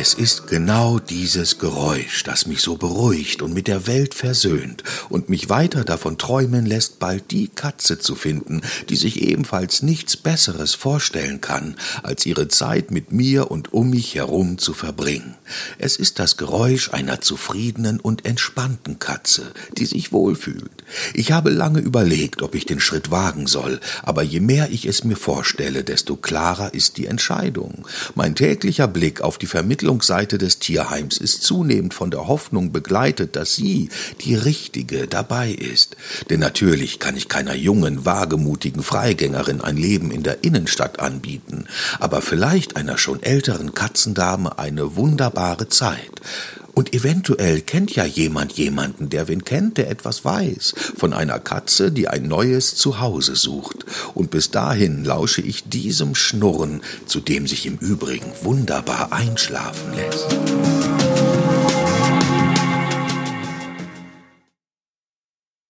Es ist genau dieses Geräusch, das mich so beruhigt und mit der Welt versöhnt und mich weiter davon träumen lässt, bald die Katze zu finden, die sich ebenfalls nichts Besseres vorstellen kann, als ihre Zeit mit mir und um mich herum zu verbringen. Es ist das Geräusch einer zufriedenen und entspannten Katze, die sich wohlfühlt. Ich habe lange überlegt, ob ich den Schritt wagen soll, aber je mehr ich es mir vorstelle, desto klarer ist die Entscheidung. Mein täglicher Blick auf die Vermittlung Entwicklungsseite des Tierheims ist zunehmend von der Hoffnung begleitet, dass sie, die Richtige, dabei ist. Denn natürlich kann ich keiner jungen, wagemutigen Freigängerin ein Leben in der Innenstadt anbieten, aber vielleicht einer schon älteren Katzendame eine wunderbare Zeit. Und eventuell kennt ja jemand jemanden, der wen kennt, der etwas weiß, von einer Katze, die ein neues Zuhause sucht. Und bis dahin lausche ich diesem Schnurren, zu dem sich im Übrigen wunderbar einschlafen lässt.